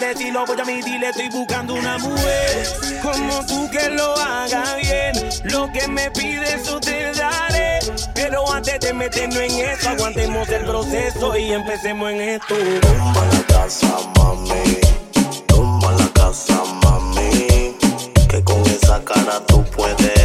de ti, loco, ya mi dile, estoy buscando una mujer como tú que lo haga bien. Lo que me pides, eso te daré. Pero antes de meternos en eso, aguantemos el proceso y empecemos en esto. Toma la casa, mami. Toma la casa, mami. Que con esa cara tú puedes.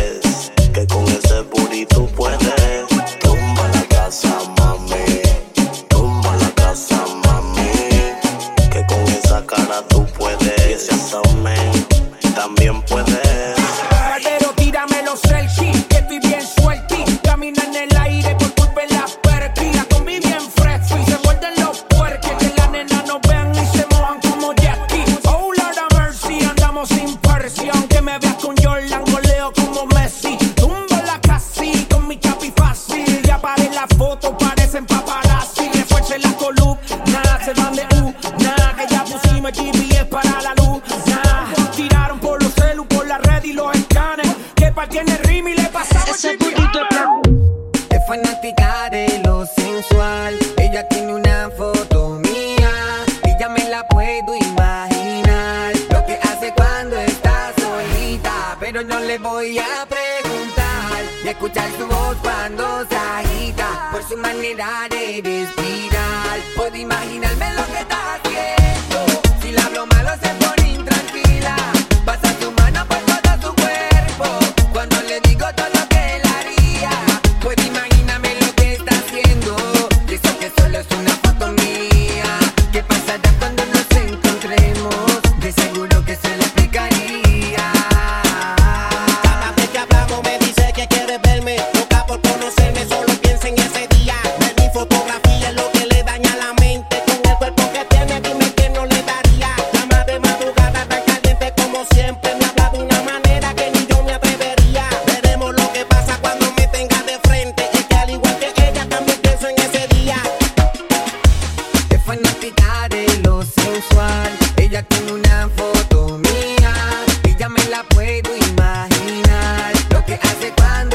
imaginar lo que hace cuando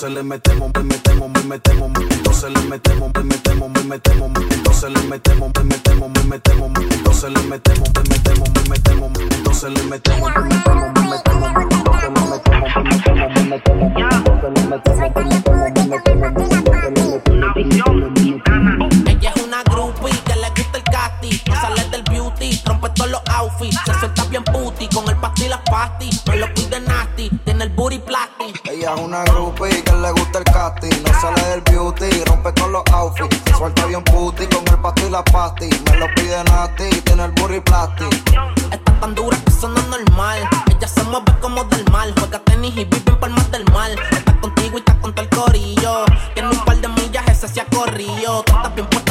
entonces le metemos, le metemos, le metemos, entonces le metemos, le metemos, le metemos, entonces le metemos, le metemos, le metemos, entonces le metemos, le metemos, le metemos, entonces le metemos, le metemos, le metemos, entonces le metemos, le metemos, le metemos, entonces le metemos, le metemos, le metemos, corrillo, tú bien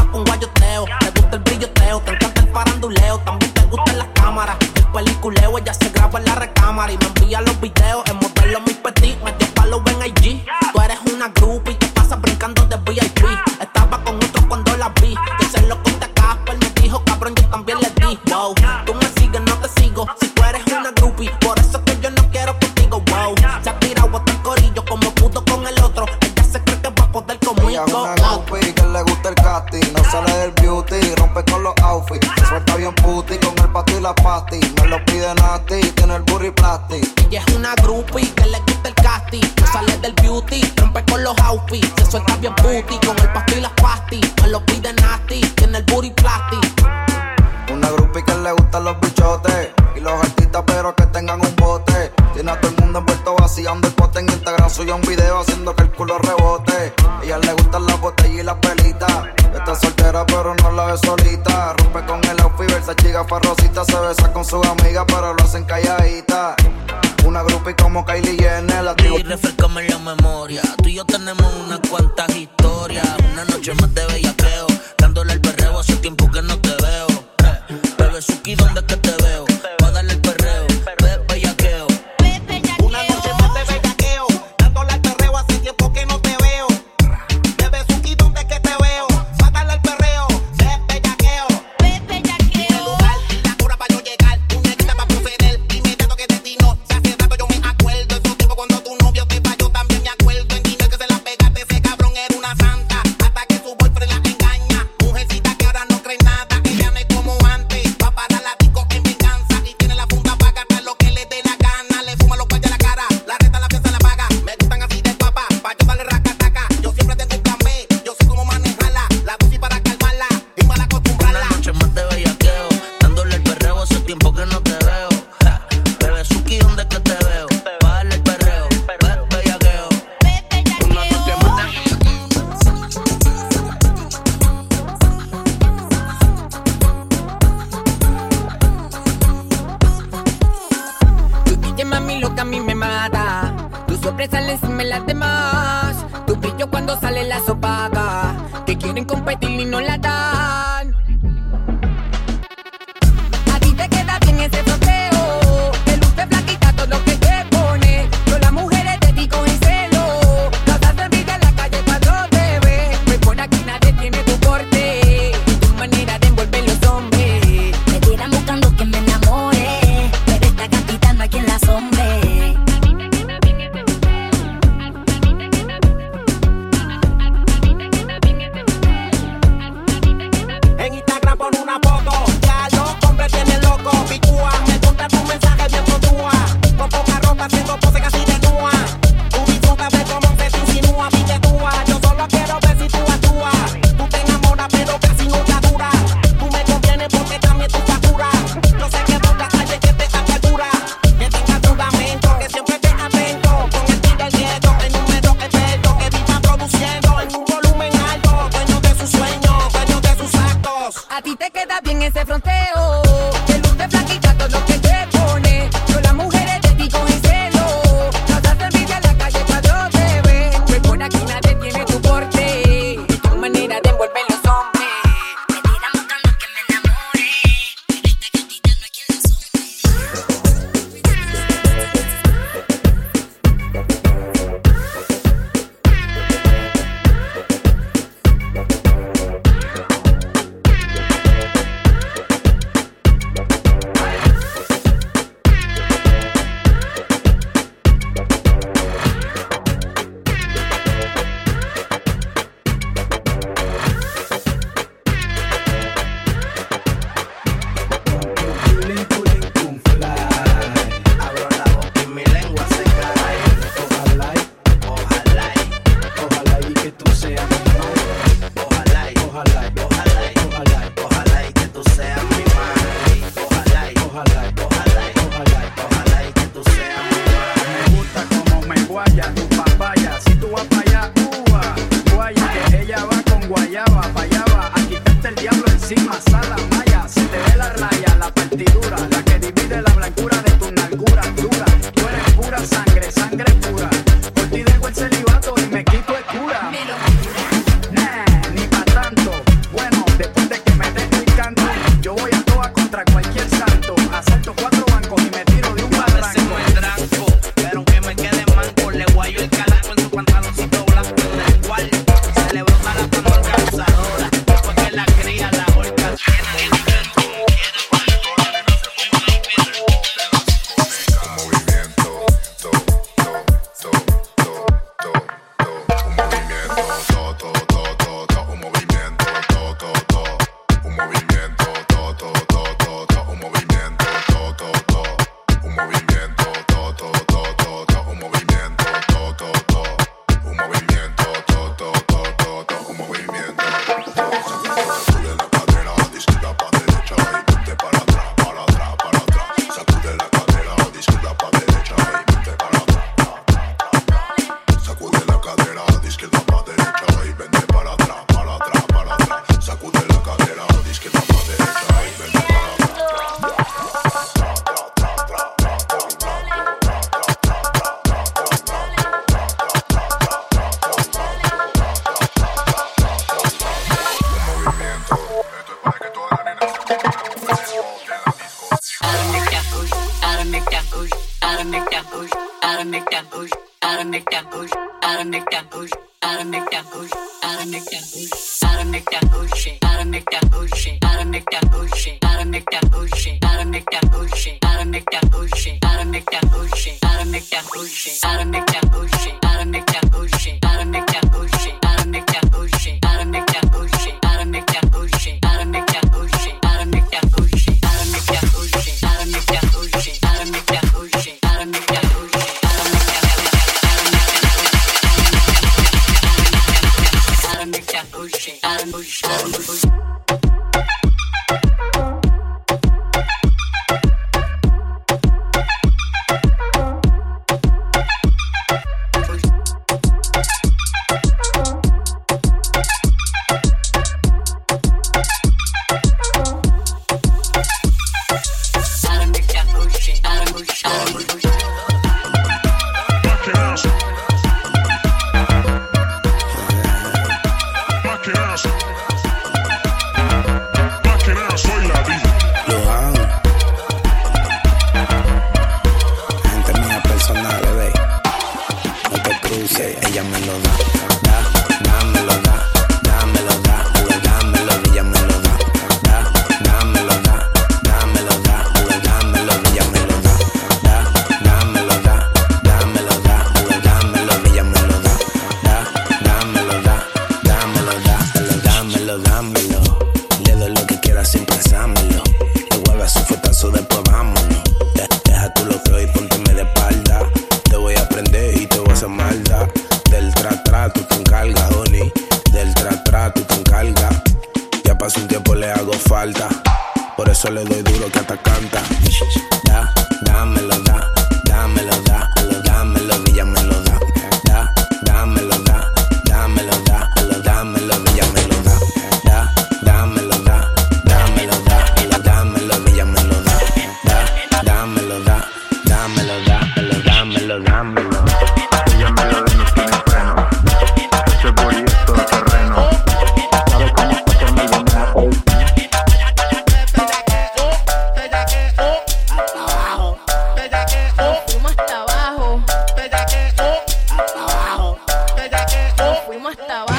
Basta,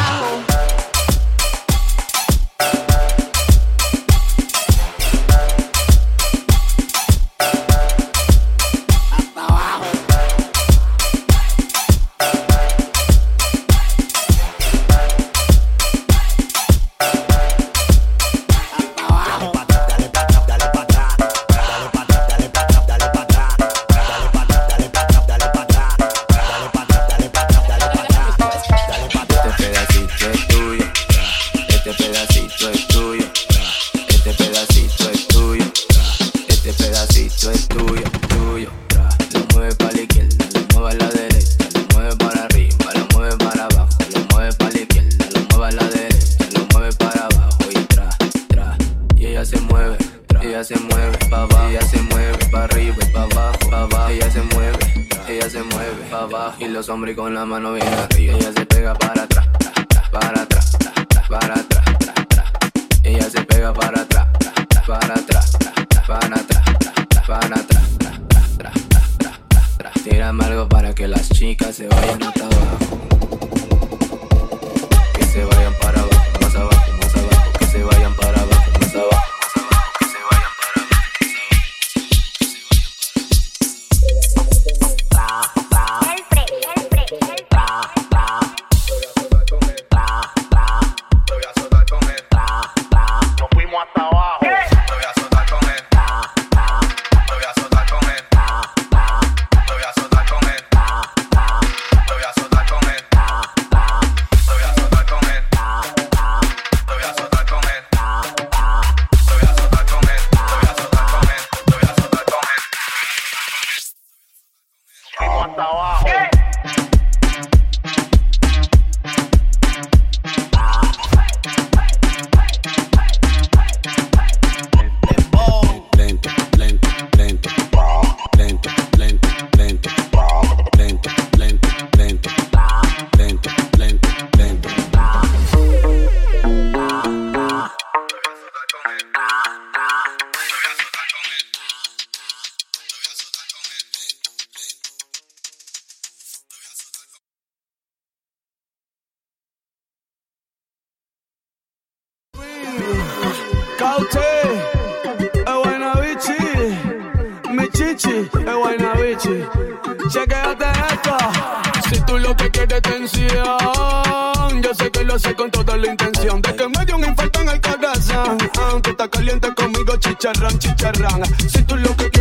caliente conmigo, chicharrán, chicharrán. Si tú lo que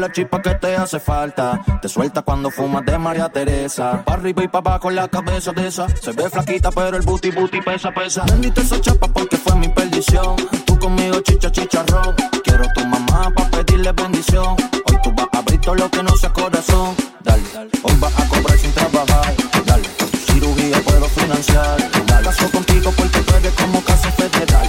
la chispa que te hace falta. Te suelta cuando fumas de María Teresa. Pa' arriba y pa' abajo la cabeza de esa. Se ve flaquita, pero el booty booty pesa, pesa. Bendita esa chapa porque fue mi perdición. Tú conmigo chicha, chicharrón. Quiero tu mamá pa' pedirle bendición. Hoy tú vas a abrir todo lo que no sea corazón. Dale, hoy vas a cobrar sin trabajar. Dale, tu cirugía puedo financiar. Dale. Caso contigo porque tú eres como casa federal.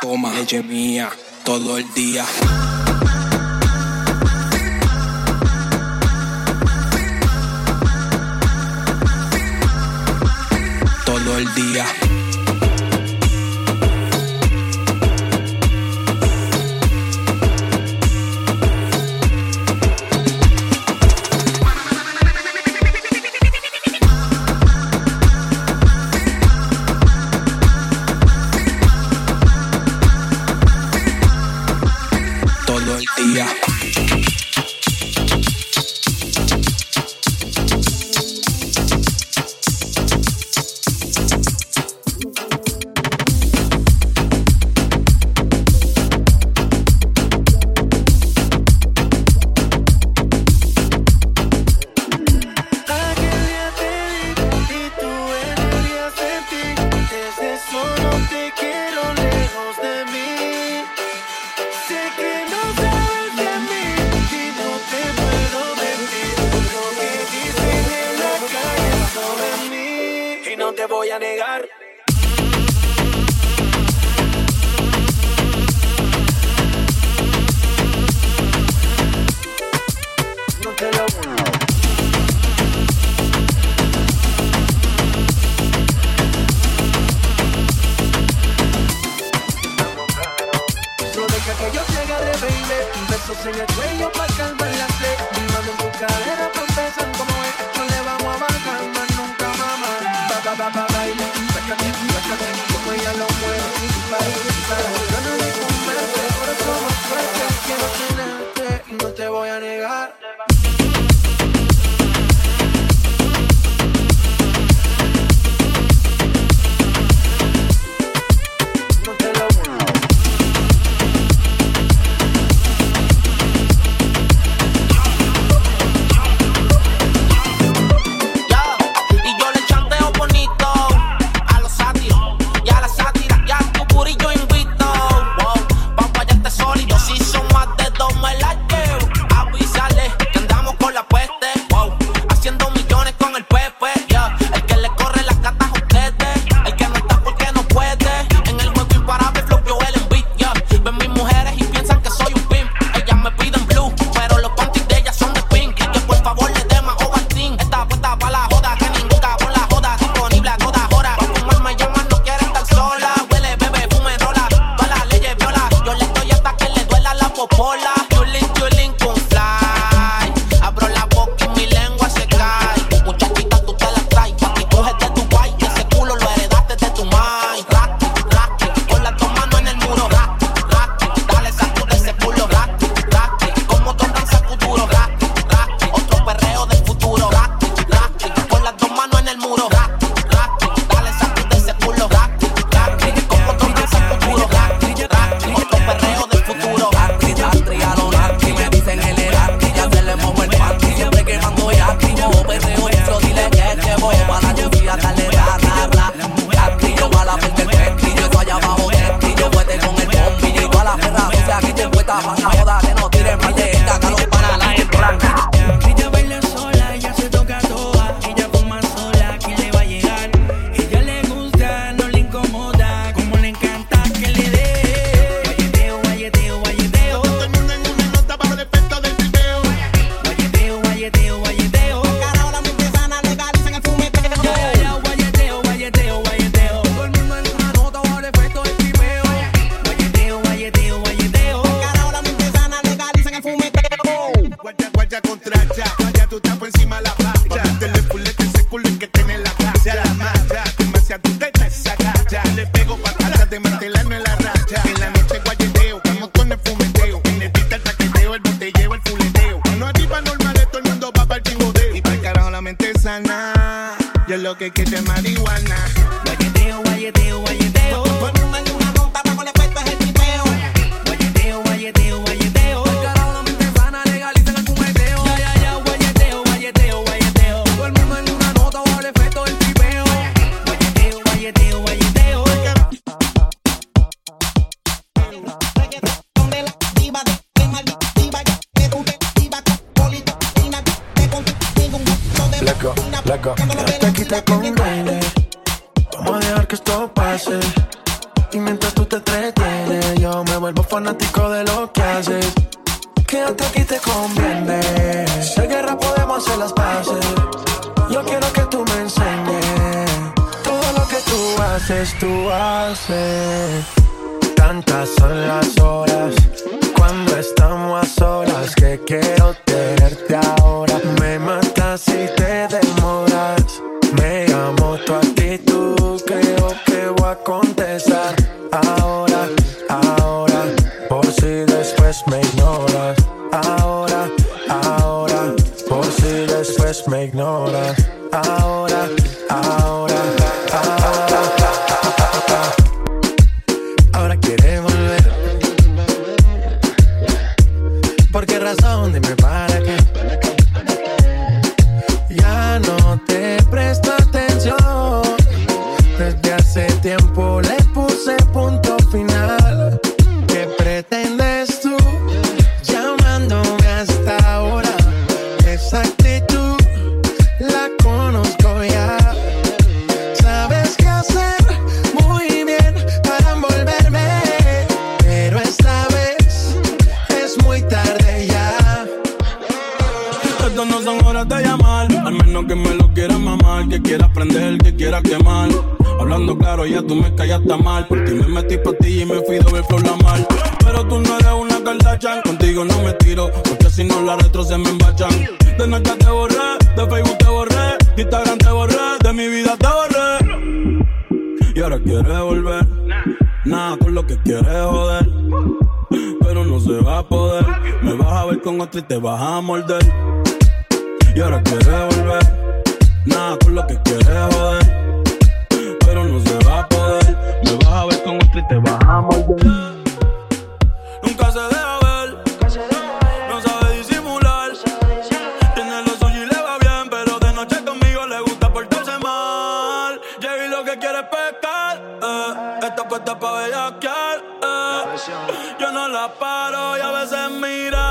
Toma, leche mía, todo el día. Todo el día. Nada con lo que quieres joder. Pero no se va a poder. Me vas a ver con otro y te vas a morder. Y ahora quieres volver. Nada con lo que quieres joder. Pero no se va a poder. Me vas a ver con otro y te vas a morder. pa' bellaquear, eh. Yo no la paro y a veces mira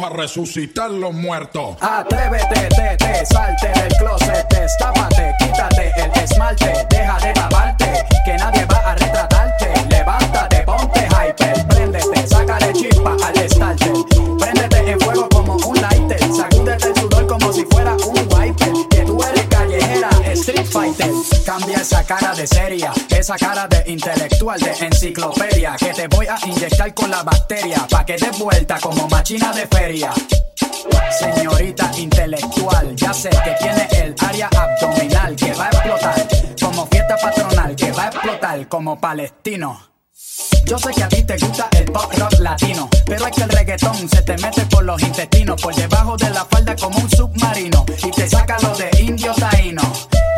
para resucitar los muertos. Atrévete, te, te, salte del closet, destápate, quítate el esmalte, deja de lavarte, que nadie va a retratarte. Esa cara de seria, esa cara de intelectual, de enciclopedia. Que te voy a inyectar con la bacteria, pa' que des vuelta como machina de feria. Señorita intelectual, ya sé que tiene el área abdominal que va a explotar como fiesta patronal, que va a explotar como palestino. Yo sé que a ti te gusta el pop rock latino, pero es que el reggaetón se te mete por los intestinos, por debajo de la falda como un submarino, y te saca lo de indio taíno.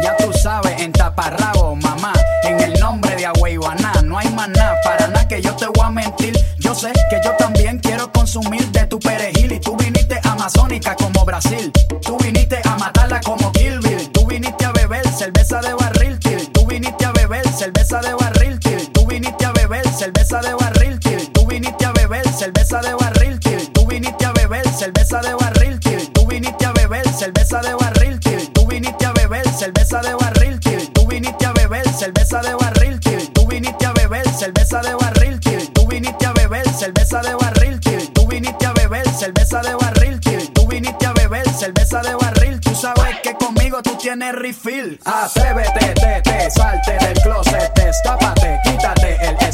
Ya tú sabes, en taparrabo, mamá, en el nombre de Agüeyuaná, no hay más nada, para nada que yo te voy a mentir. Yo sé que yo también quiero consumir de tu perejil, y tú viniste amazónica como Brasil, tú viniste a matarla como Kill Bill, tú viniste a beber cerveza de barril, til. tú viniste a beber cerveza de barril, cerveza de barril, til. tú viniste a beber cerveza de barril, til. tú viniste a beber cerveza de barril, til. tú viniste a beber cerveza de barril, til. tú viniste a beber cerveza de barril, til. tú viniste a beber cerveza de barril, til. tú viniste a beber cerveza de barril, til. tú viniste a beber cerveza de barril, til. tú viniste a beber cerveza de barril, til. tú viniste a beber cerveza de barril, tú sabes que conmigo tú tienes refill. Atrévete, te, te, salte del closet, destápate, quítate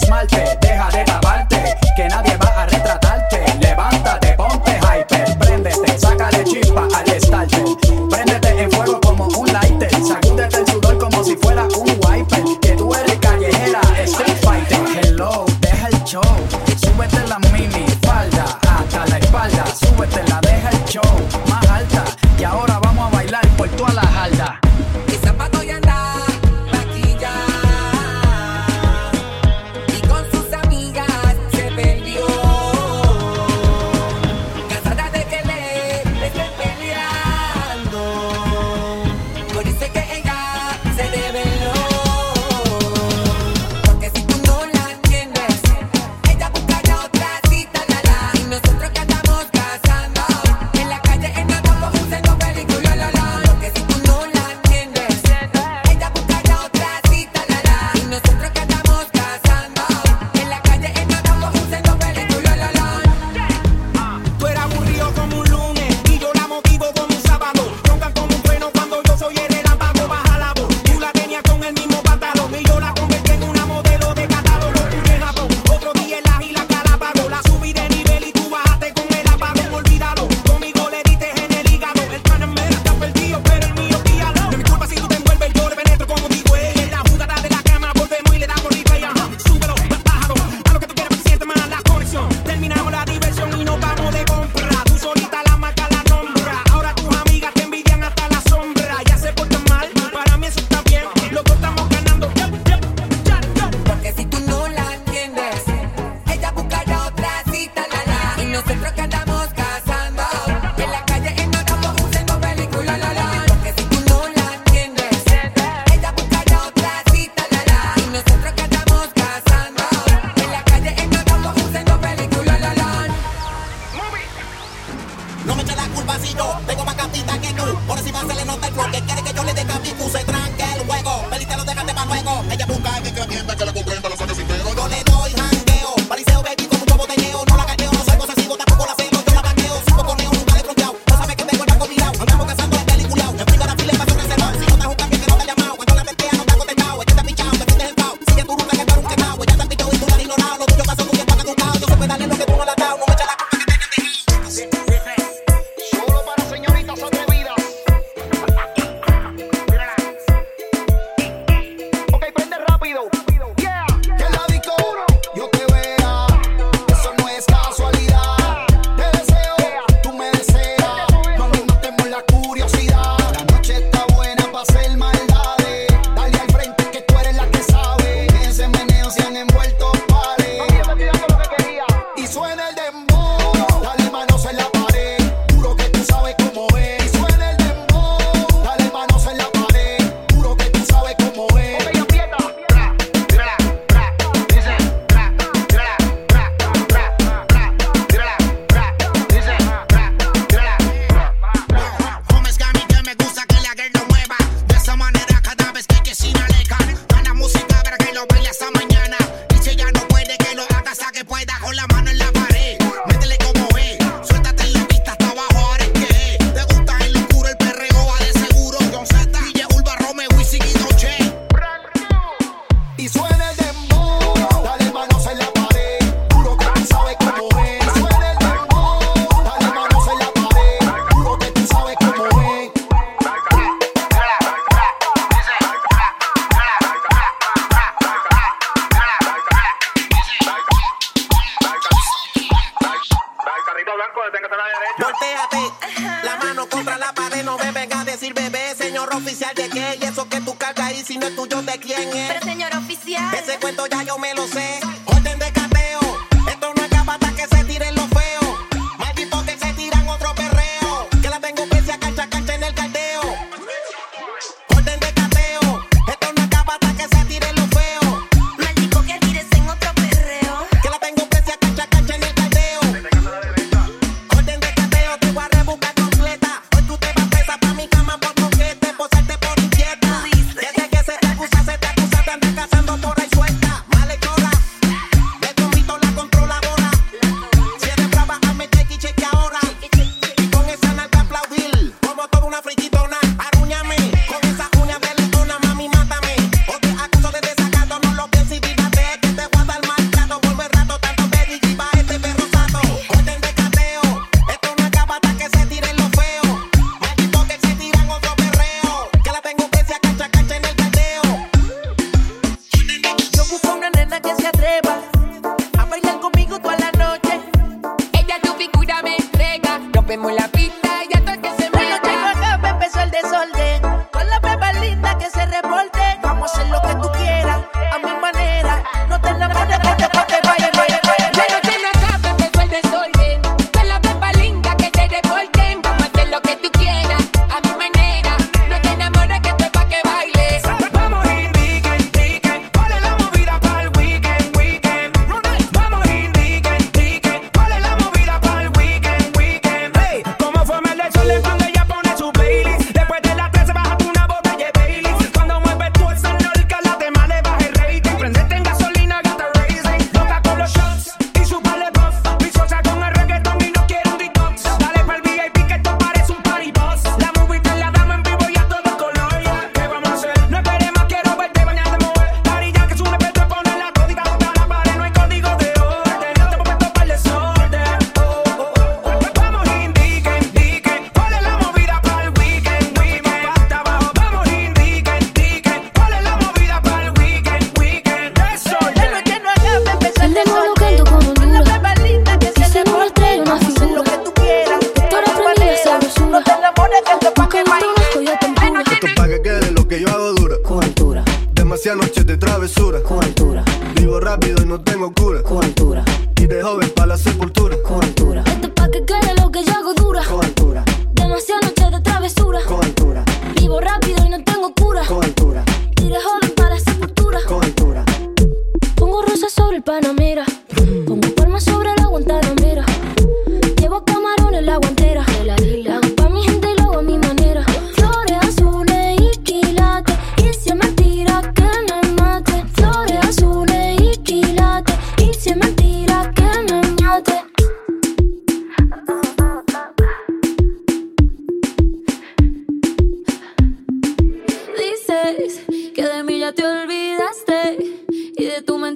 esmalte, deja de lavarte, que nadie va a retratarte. Levántate, ponte hyper, préndete, sácale chispa al estarte. Préndete en fuego como un lighter, sacúdete el sudor como si fuera un wiper. Que tú eres callejera, street fighter. Hello, deja el show, súbete la mini falda hasta la espalda, súbete la deja el show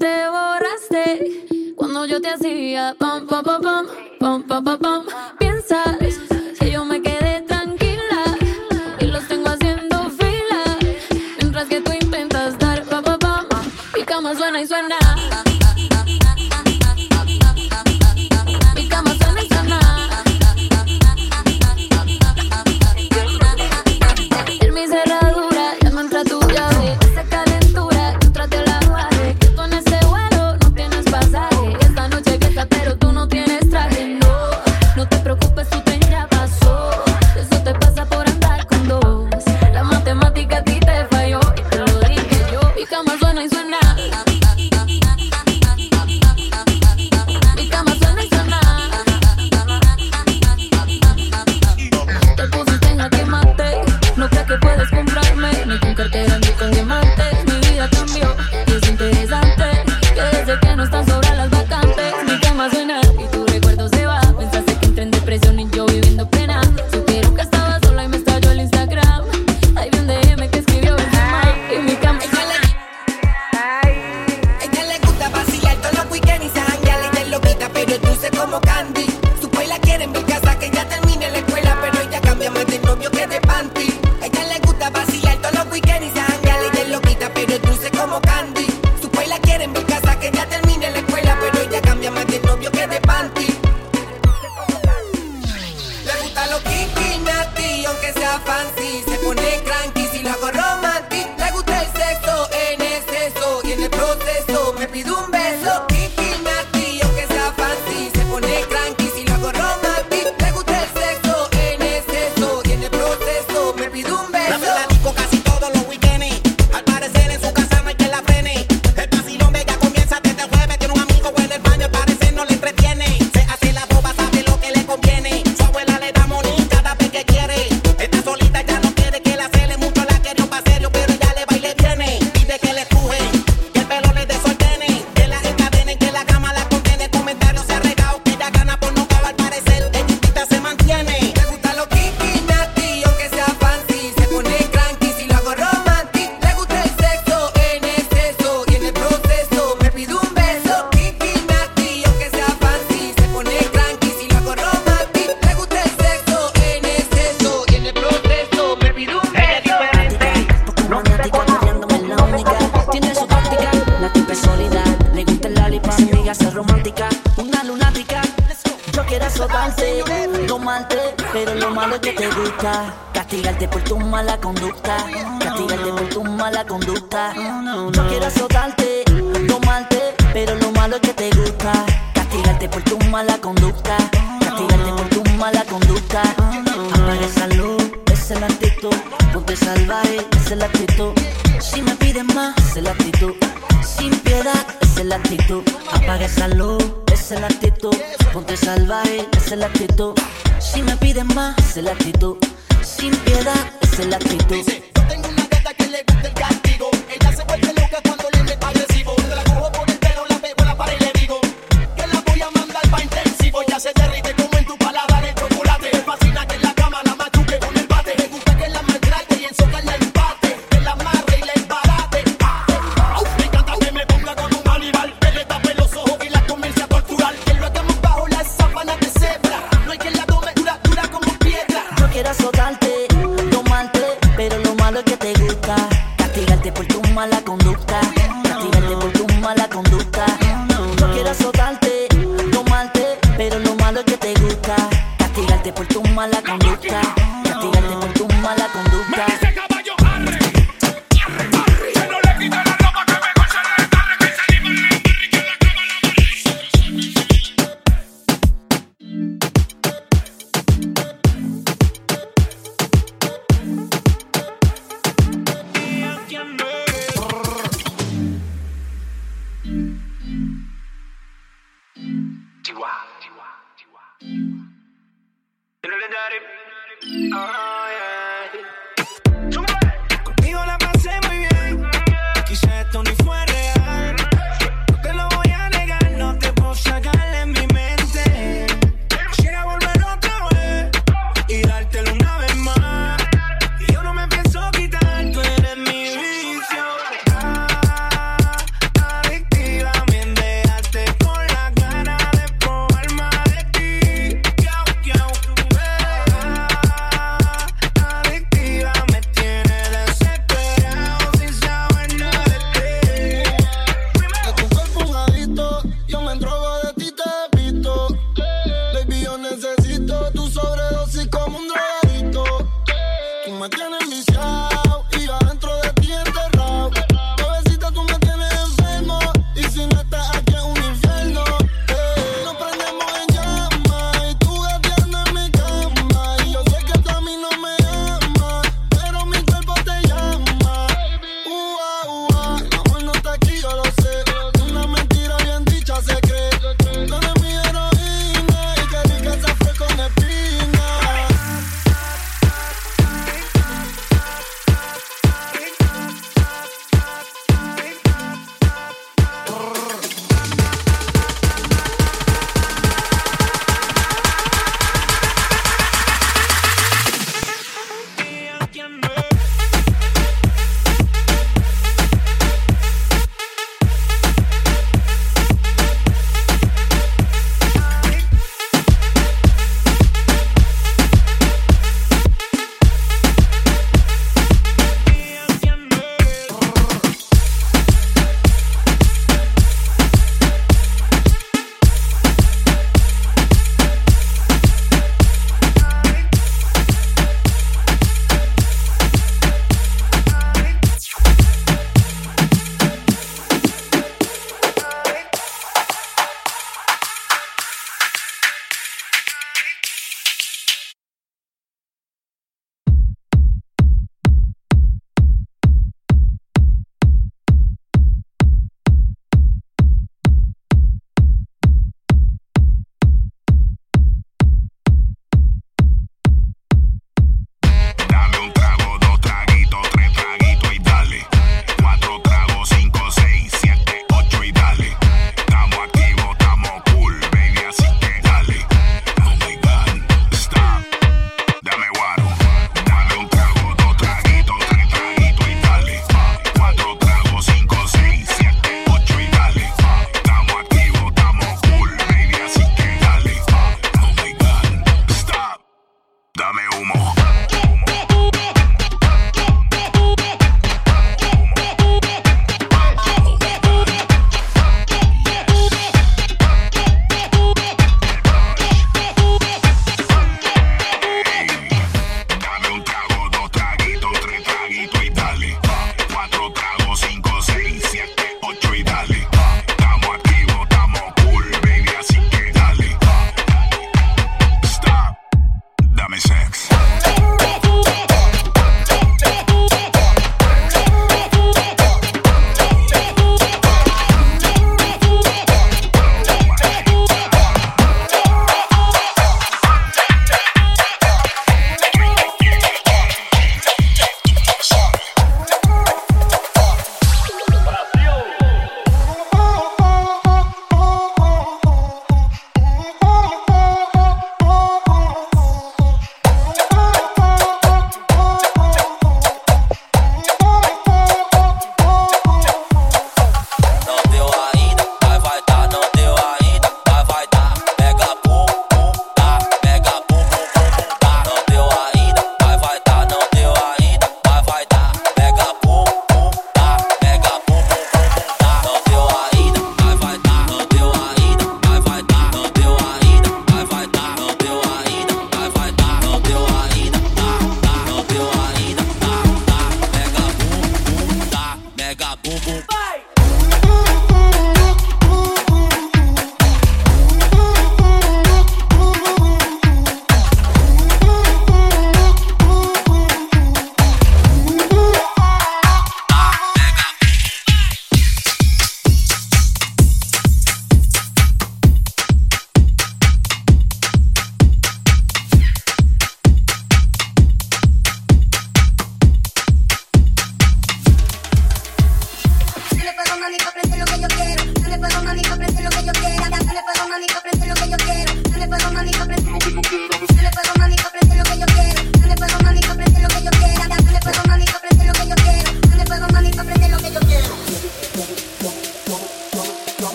te borraste cuando yo te hacía pam pam pam pam pam pam pam. pam. Piensa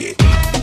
it.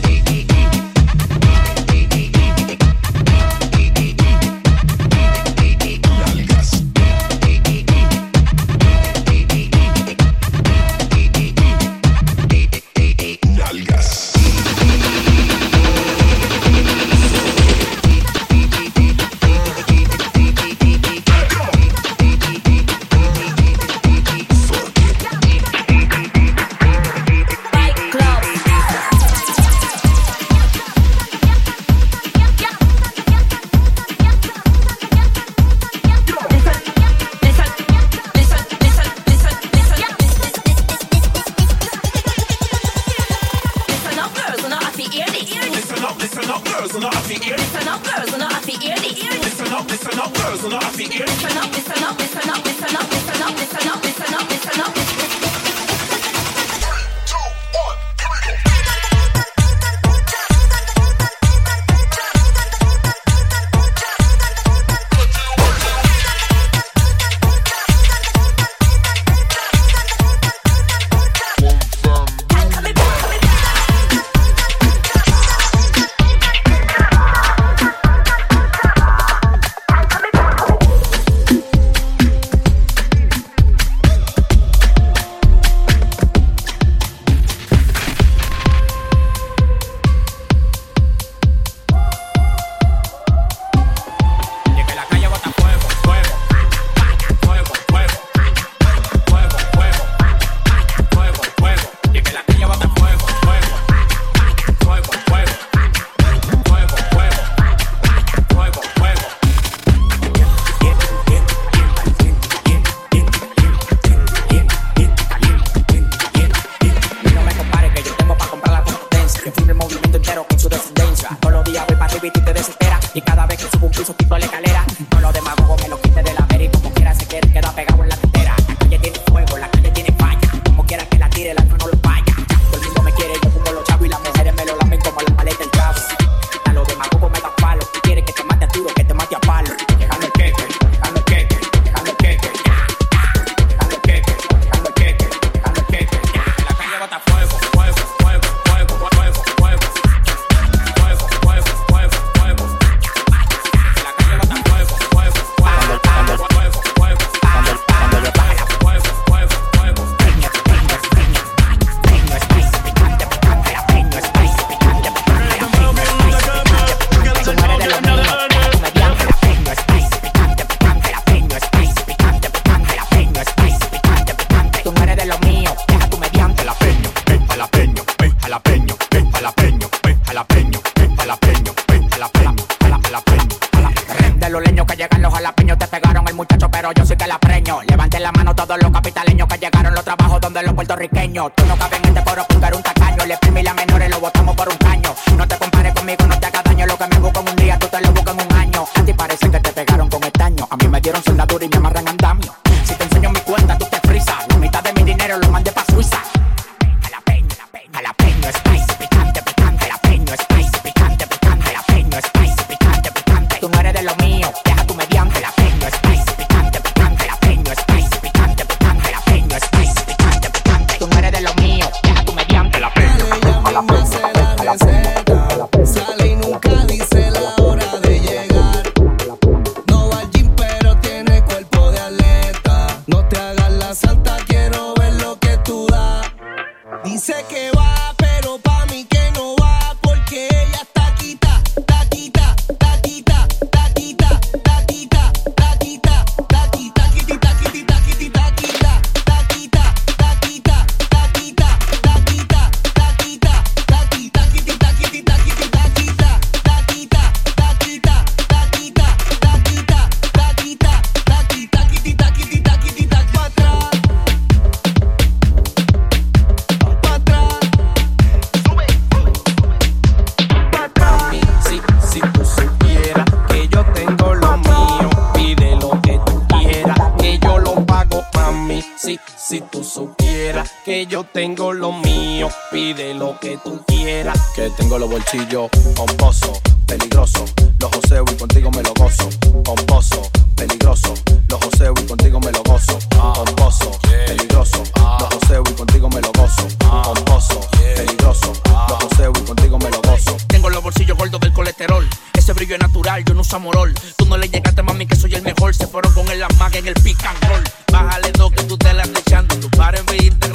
Yo tengo lo mío. Pide lo que tú quieras. Que tengo los bolsillos pomposo, peligroso. Los joseo y contigo me lo gozo. Pomposo, peligroso. Los joseo y contigo me lo gozo. Pomposo, peligroso. Los joseo y contigo me lo gozo. Pomposo, peligroso. Los joseo y contigo me lo gozo. Tengo los bolsillos gordos del colesterol. Ese brillo es natural, yo no uso amorol. Tú no le llegaste, mami, que soy el mejor. Se fueron con el maga en el pick and roll. Bájale dos que tú te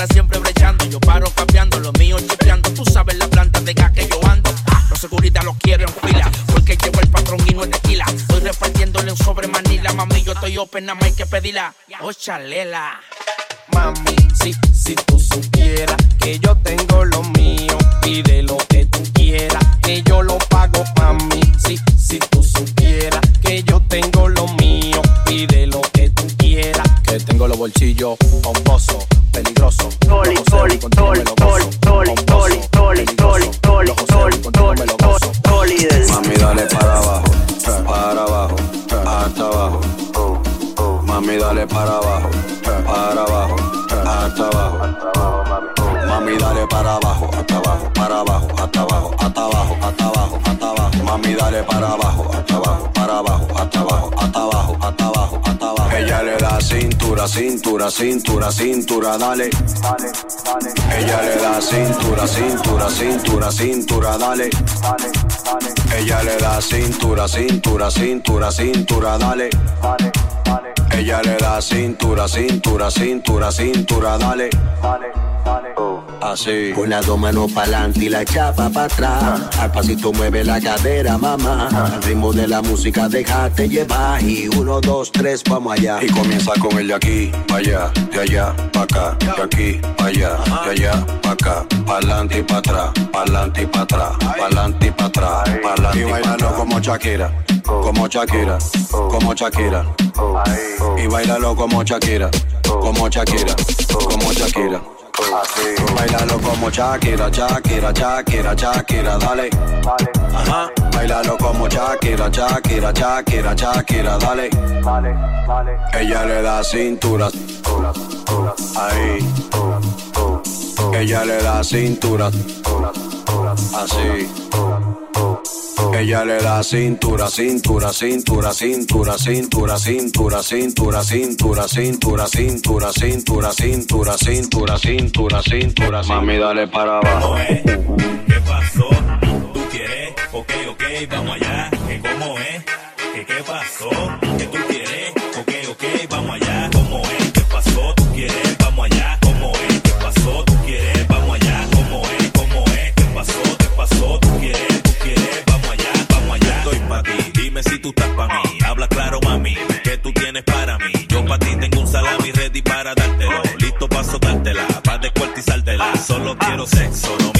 siempre brechando. Yo paro cambiando, lo mío chipeando. Tú sabes la planta de gas que yo ando. Ah, Los seguridad los quiero en fila. Porque llevo el patrón y no es tequila. Estoy repartiéndole un sobre manila. Mami, yo estoy open, nada más hay que pedirla. Oh, chalela. Mami, si, si tú supieras que yo tengo lo mío, pide lo que tú quieras, que yo lo pago, mami. Si, si tú supieras que yo tengo lo mío, pide lo que. Que tengo los bolsillos pomposo, peligroso. Me lo gozo. Pomposo, peligroso. Los joseo y contigo me lo gozo. Mami, dale para abajo, para abajo, hasta abajo. Mami, dale para abajo, para abajo, hasta abajo. Mami, dale para abajo, hasta abajo, para abajo, hasta abajo, hasta abajo, hasta abajo, hasta abajo. Mami, dale para abajo, hasta abajo, para abajo, hasta abajo, hasta abajo, hasta abajo, hasta abajo. Ella le da cintura, cintura, cintura, cintura, dale. Ella le da cintura, cintura, cintura, cintura, dale. Ella le da cintura, cintura, cintura, cintura, dale. Ella le da cintura, cintura, cintura, cintura, dale. Así. Con las dos manos pa'lante y la chapa para atrás. Al pasito mueve la cadera, mamá. Al ritmo de la música déjate llevar. Y uno, dos, tres, vamos allá. Y comienza con el de aquí, pa' allá, de allá, pa' acá, de aquí, pa' allá, de allá, pa' acá, pa'lante y pa' atrás, pa'lante y pa' atrás, pa'lante y pa' atrás, pa'lante y bailalo como Shakira, como Shakira, como Shakira. Y bailalo como Shakira, como Shakira, como Shakira. Bailalo como Shakira, Shakira, Shakira, Shakira, dale. Ajá. Bailalo como Shakira, Shakira, Shakira, Shakira, dale. Ella le da cintura. Ahí. Ella le da cintura. Así. Ella le da cintura, cintura, cintura, cintura, cintura, cintura, cintura, cintura, cintura, cintura, cintura, cintura, cintura, cintura, cintura. Mami, dale para abajo. ¿Qué pasó? ¿Tú quieres? Ok, ok, vamos allá. ¿Qué cómo es? ¿Qué qué pasó? Solo quiero sexo. No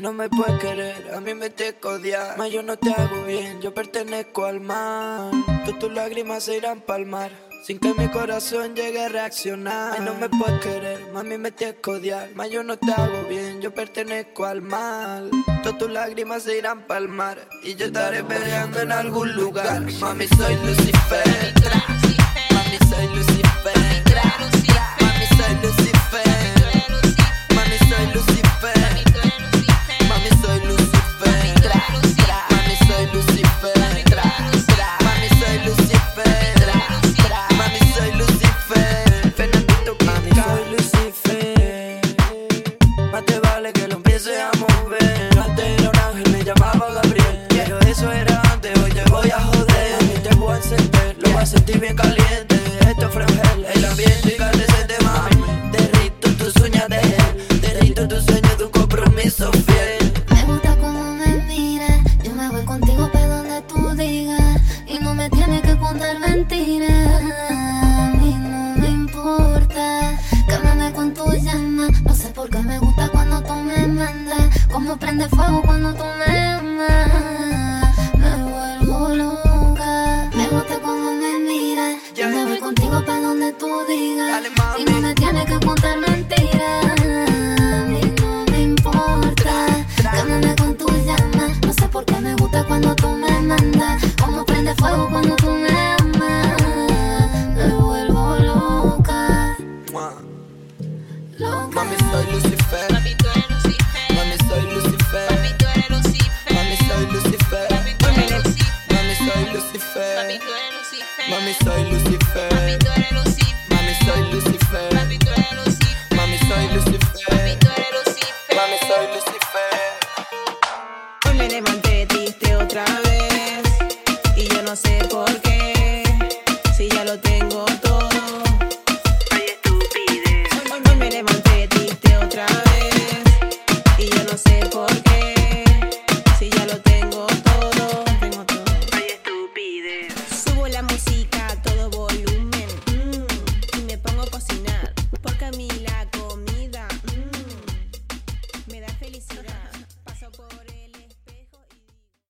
No me puedes querer, a mí me que odiar. Mas yo no te hago bien, yo pertenezco al mal. Que tus lágrimas se irán pa'l mar. Sin que mi corazón llegue a reaccionar. No me puedes querer, mami me tienes que odiar. Yo no te hago bien, yo pertenezco al mal. Todas tus lágrimas se irán pa'l mar. Y yo estaré peleando en algún lugar. Mami, soy Lucifer. Mami, soy Lucifer.